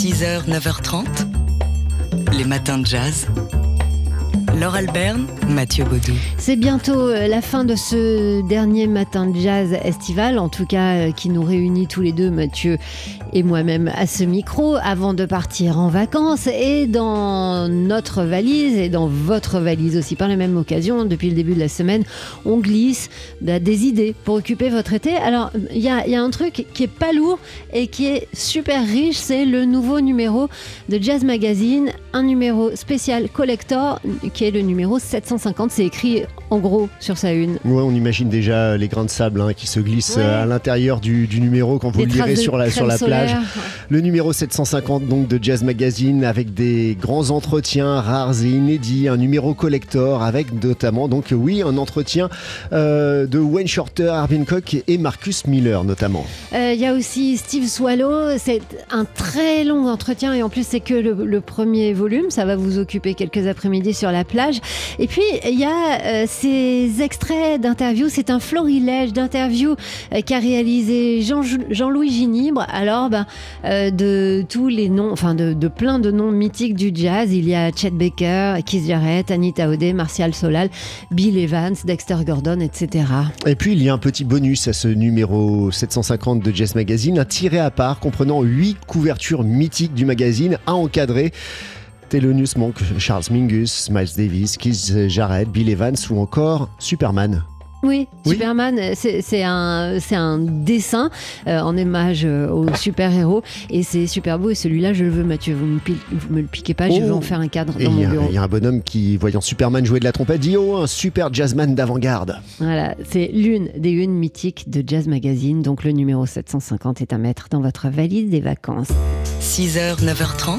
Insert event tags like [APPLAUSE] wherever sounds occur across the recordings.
6h, 9h30, les matins de jazz. Laure Alberne, Mathieu Baudou. C'est bientôt euh, la fin de ce dernier matin de jazz estival, en tout cas euh, qui nous réunit tous les deux, Mathieu et moi-même, à ce micro, avant de partir en vacances. Et dans notre valise et dans votre valise aussi, par la même occasion, depuis le début de la semaine, on glisse bah, des idées pour occuper votre été. Alors, il y a, y a un truc qui est pas lourd et qui est super riche, c'est le nouveau numéro de Jazz Magazine, un numéro spécial collector qui est le numéro 750. C'est écrit en gros sur sa une. Ouais, on imagine déjà les grains de sable hein, qui se glissent Ouais. euh, à l'intérieur du, du numéro quand vous Des le lirez sur la, sur la plage. solaire. Le numéro 750 donc de Jazz Magazine avec des grands entretiens rares et inédits, un numéro collector avec notamment donc oui un entretien euh, de Wayne Shorter, Arvin Cook et Marcus Miller notamment. Euh, Il y a aussi Steve Swallow. C'est un très long entretien et en plus c'est que le, le premier volume. Ça va vous occuper quelques après-midi sur la plage. Et puis il y a euh, ces extraits d'interviews. C'est un florilège d'interviews euh, qu'a réalisé Jean- Jean-Louis Ginibre. Alors ben, euh, de tous les noms, enfin de, de plein de noms mythiques du jazz. Il y a Chet Baker, Keith Jarrett, Anita O'Day, Martial Solal, Bill Evans, Dexter Gordon, etc. Et puis il y a un petit bonus à ce numéro 750 de Jazz Magazine, un tiré à part comprenant 8 couvertures mythiques du magazine à encadrer. Thelonious Monk, Charles Mingus, Miles Davis, Keith Jarrett, Bill Evans ou encore Superman. Oui, Oui. Superman, c'est un, dessin euh, en hommage euh, aux super-héros et c'est super beau. Et celui-là, je le veux, Mathieu. Vous me, vous me le piquez pas, je veux Oh. en faire un cadre Et dans il y, mon a- bureau. il y a un bonhomme qui, voyant Superman jouer de la trompette, dit Oh, un super jazzman d'avant-garde. Voilà, c'est l'une des unes mythiques de Jazz Magazine. Donc le numéro 750 est à mettre dans votre valise des vacances. 6h, 9h30,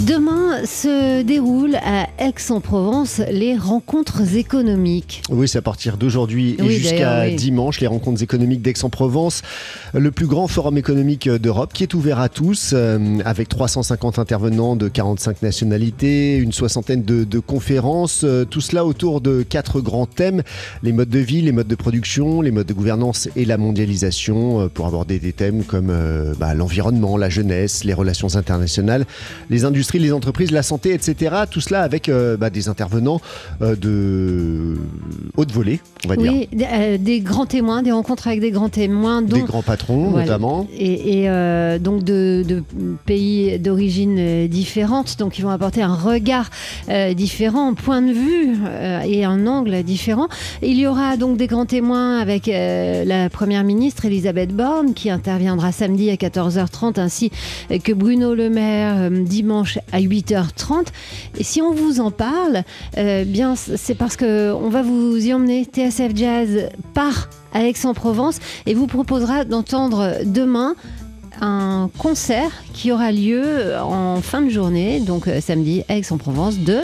Demain se déroulent à Aix-en-Provence les rencontres économiques. Oui, c'est à partir d'aujourd'hui et jusqu'à oui. dimanche, les rencontres économiques d'Aix-en-Provence, le plus grand forum économique d'Europe qui est ouvert à tous, euh, avec 350 intervenants de 45 nationalités, une soixantaine de, de conférences, euh, tout cela autour de quatre grands thèmes, les modes de vie, les modes de production, les modes de gouvernance et la mondialisation, euh, pour aborder des thèmes comme euh, bah, l'environnement, la jeunesse, les relations internationales, les industries, les entreprises, la santé, etc. Tout cela avec euh, bah, des intervenants euh, de haute volée, on va dire. Oui, euh, des grands témoins, des rencontres avec des grands témoins, dont Des grands patrons, Voilà. notamment. et, et, euh, donc de, de pays d'origine euh, différentes, donc ils vont apporter un regard différent, un point de vue et un angle différent. Il y aura donc des grands témoins avec la première ministre Elisabeth Borne qui interviendra samedi à 14h30 ainsi que Bruno Le Maire euh, à 8h30. Et si on vous en parle, euh, bien c'est parce que on va vous y emmener. TSF Jazz part à Aix-en-Provence et vous proposera d'entendre demain un concert qui aura lieu en fin de journée, donc euh, samedi à Aix-en-Provence de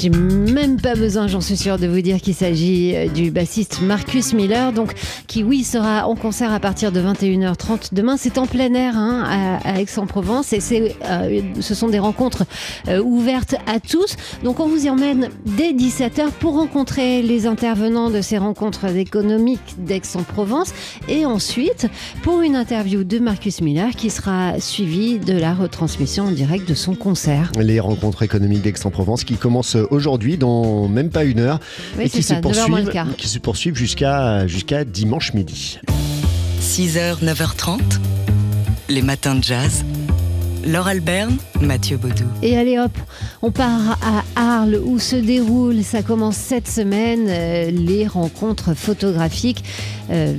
J'ai même pas besoin, j'en suis sûre, de vous dire qu'il s'agit euh, du bassiste Marcus Miller, donc qui, oui, sera en concert à partir de 21h30 demain. C'est en plein air hein, à, Aix-en-Provence et euh, ce sont des rencontres euh, ouvertes à tous. Donc on vous y emmène dès 17h pour rencontrer les intervenants de ces rencontres économiques d'Aix-en-Provence et ensuite pour une interview de Marcus Miller qui sera suivie de la retransmission en direct de son concert. Les rencontres économiques d'Aix-en-Provence qui commencent aujourd'hui dans même pas une heure Oui, et qui ça, se 9h moins le poursuivent, qui se poursuivent jusqu'à jusqu'à dimanche midi. 6h, 9h30, les matins de jazz. Laure Alberne, Mathieu Baudou. Et allez hop, on part à Arles où se déroulent, ça commence cette semaine, euh, les rencontres photographiques euh,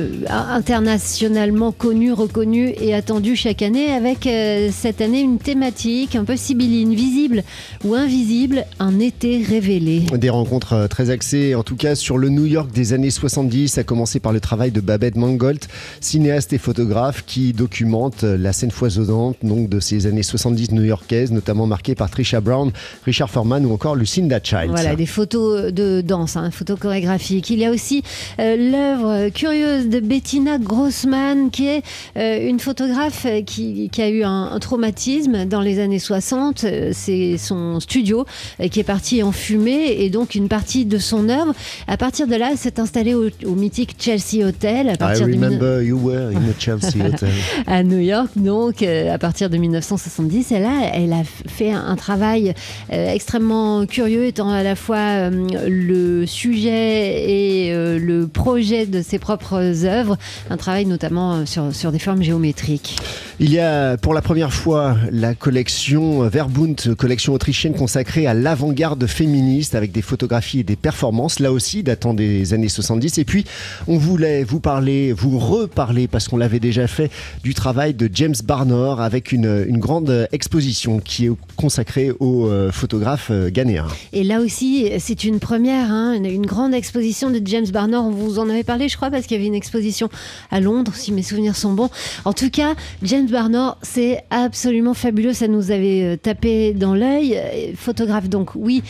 euh, internationalement connues, reconnues et attendues chaque année avec euh, cette année une thématique un peu sibylline, visible ou invisible, un été révélé. Des rencontres très axées, en tout cas, sur le New York des années 70, à commencer par le travail de Babette Mangold, cinéaste et photographe qui documente la scène foisonnante donc de ces années 70 new-yorkaises, notamment marquées par Trisha Brown, Richard Foreman ou encore Lucinda Childs. Voilà, des photos de danse, hein, photos chorégraphiques. Il y a aussi euh, l'œuvre curieuse de Bettina Grossman, qui est euh, une photographe qui, qui a eu un, un, traumatisme dans les années 60. C'est son studio qui est parti en fumée et donc une partie de son œuvre. À partir de là, elle s'est installée au, au, mythique Chelsea Hotel. À partir I remember de... you were in the Chelsea Hotel. [LAUGHS] à New York, donc, euh, à partir de 1970. Elle a fait un travail euh, extrêmement curieux, étant à la fois euh, le sujet et euh, le projet de ses propres œuvres. Un travail notamment sur, sur des formes géométriques. Il y a pour la première fois la collection Verbund, collection autrichienne consacrée à l'avant-garde féministe avec des photographies et des performances, là aussi datant des années 70. Et puis, on voulait vous parler, vous reparler, parce qu'on l'avait déjà fait, du travail de James Barnor avec une, une grande exposition qui est consacrée aux euh, photographes euh, ghanéens. Et là aussi, c'est une première, hein, une, grande exposition de James Barnor. On vous en avait parlé, je crois, parce qu'il y avait une exposition à Londres, si mes souvenirs sont bons. En tout cas, James Barnor, c'est absolument fabuleux. Ça nous avait euh, tapé dans l'œil. Photographe, donc, oui,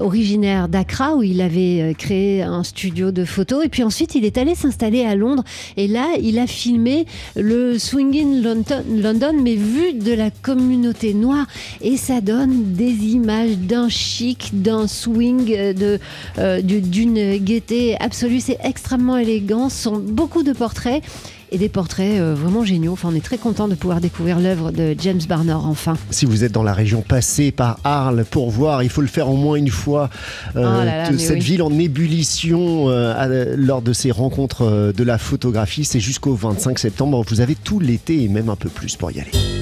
originaire d'Accra, où il avait créé un studio de photos. Et puis ensuite, il est allé s'installer à Londres. Et là, il a filmé le Swinging London, London, mais vu de la communauté noire. Et ça donne des images d'un chic, d'un swing, de, euh, d'une gaieté absolue. C'est extrêmement élégant. Ce sont beaucoup de portraits et des portraits euh, vraiment géniaux. Enfin, on est très content de pouvoir découvrir l'œuvre de James Barnor enfin. Si vous êtes dans la région, passée par Arles pour voir. Il faut le faire au moins une fois. Euh, oh là là, cette oui. ville en ébullition euh, lors de ces rencontres euh, de la photographie, c'est jusqu'au 25 septembre. Vous avez tout l'été et même un peu plus pour y aller.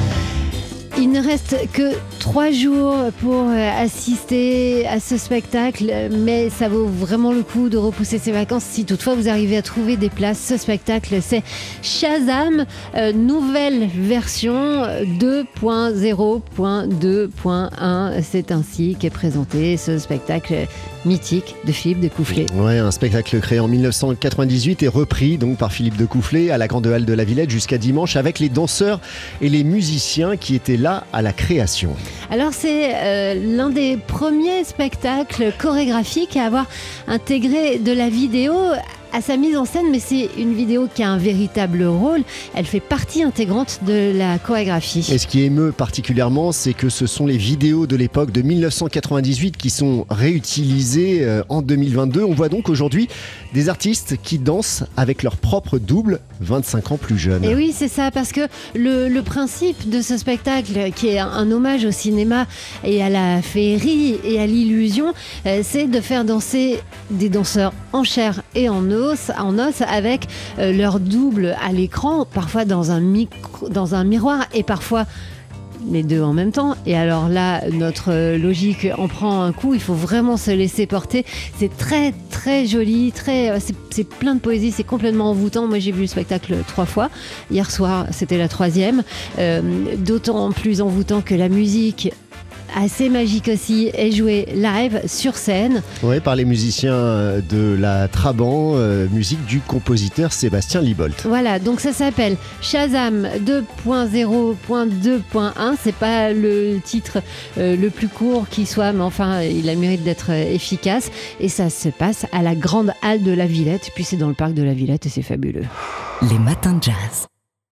Il ne reste que trois jours pour assister à ce spectacle, mais ça vaut vraiment le coup de repousser ses vacances si toutefois vous arrivez à trouver des places. Ce spectacle, c'est Shazam, euh, nouvelle version 2.0.2.1. C'est ainsi qu'est présenté ce spectacle mythique de Philippe de Coufflet. Ouais, un spectacle créé en 1998 et repris donc par Philippe de Coufflet à la Grande Halle de la Villette jusqu'à dimanche avec les danseurs et les musiciens qui étaient là à la création. Alors c'est euh, l'un des premiers spectacles chorégraphiques à avoir intégré de la vidéo à sa mise en scène, mais c'est une vidéo qui a un véritable rôle. Elle fait partie intégrante de la chorégraphie. Et ce qui émeut particulièrement, c'est que ce sont les vidéos de l'époque de 1998 qui sont réutilisées euh, en 2022. On voit donc aujourd'hui des artistes qui dansent avec leur propre double 25 ans plus jeune. Et oui, c'est ça, parce que le, le, principe de ce spectacle, qui est un, un, hommage au cinéma et à la féerie et à l'illusion, euh, c'est de faire danser des danseurs en chair et en os, en os avec euh, leur double à l'écran, parfois dans un, miroir et parfois les deux en même temps. Et alors là, notre logique en prend un coup. Il faut vraiment se laisser porter. C'est très, très joli. Très, c'est plein de poésie. C'est complètement envoûtant. Moi, j'ai vu le spectacle trois fois. Hier soir, c'était la troisième. Euh, D'autant plus envoûtant que la musique assez magique aussi est joué live sur scène. Oui, par les musiciens de la Trabant, euh, musique du compositeur Sébastien Libolt. Voilà, donc ça s'appelle Shazam 2.0.2.1. C'est pas le titre euh, le plus court qui soit, mais enfin, il a le mérite d'être efficace. Et ça se passe à la grande halle de la Villette. Puis c'est dans le parc de la Villette et c'est fabuleux. Les matins de jazz.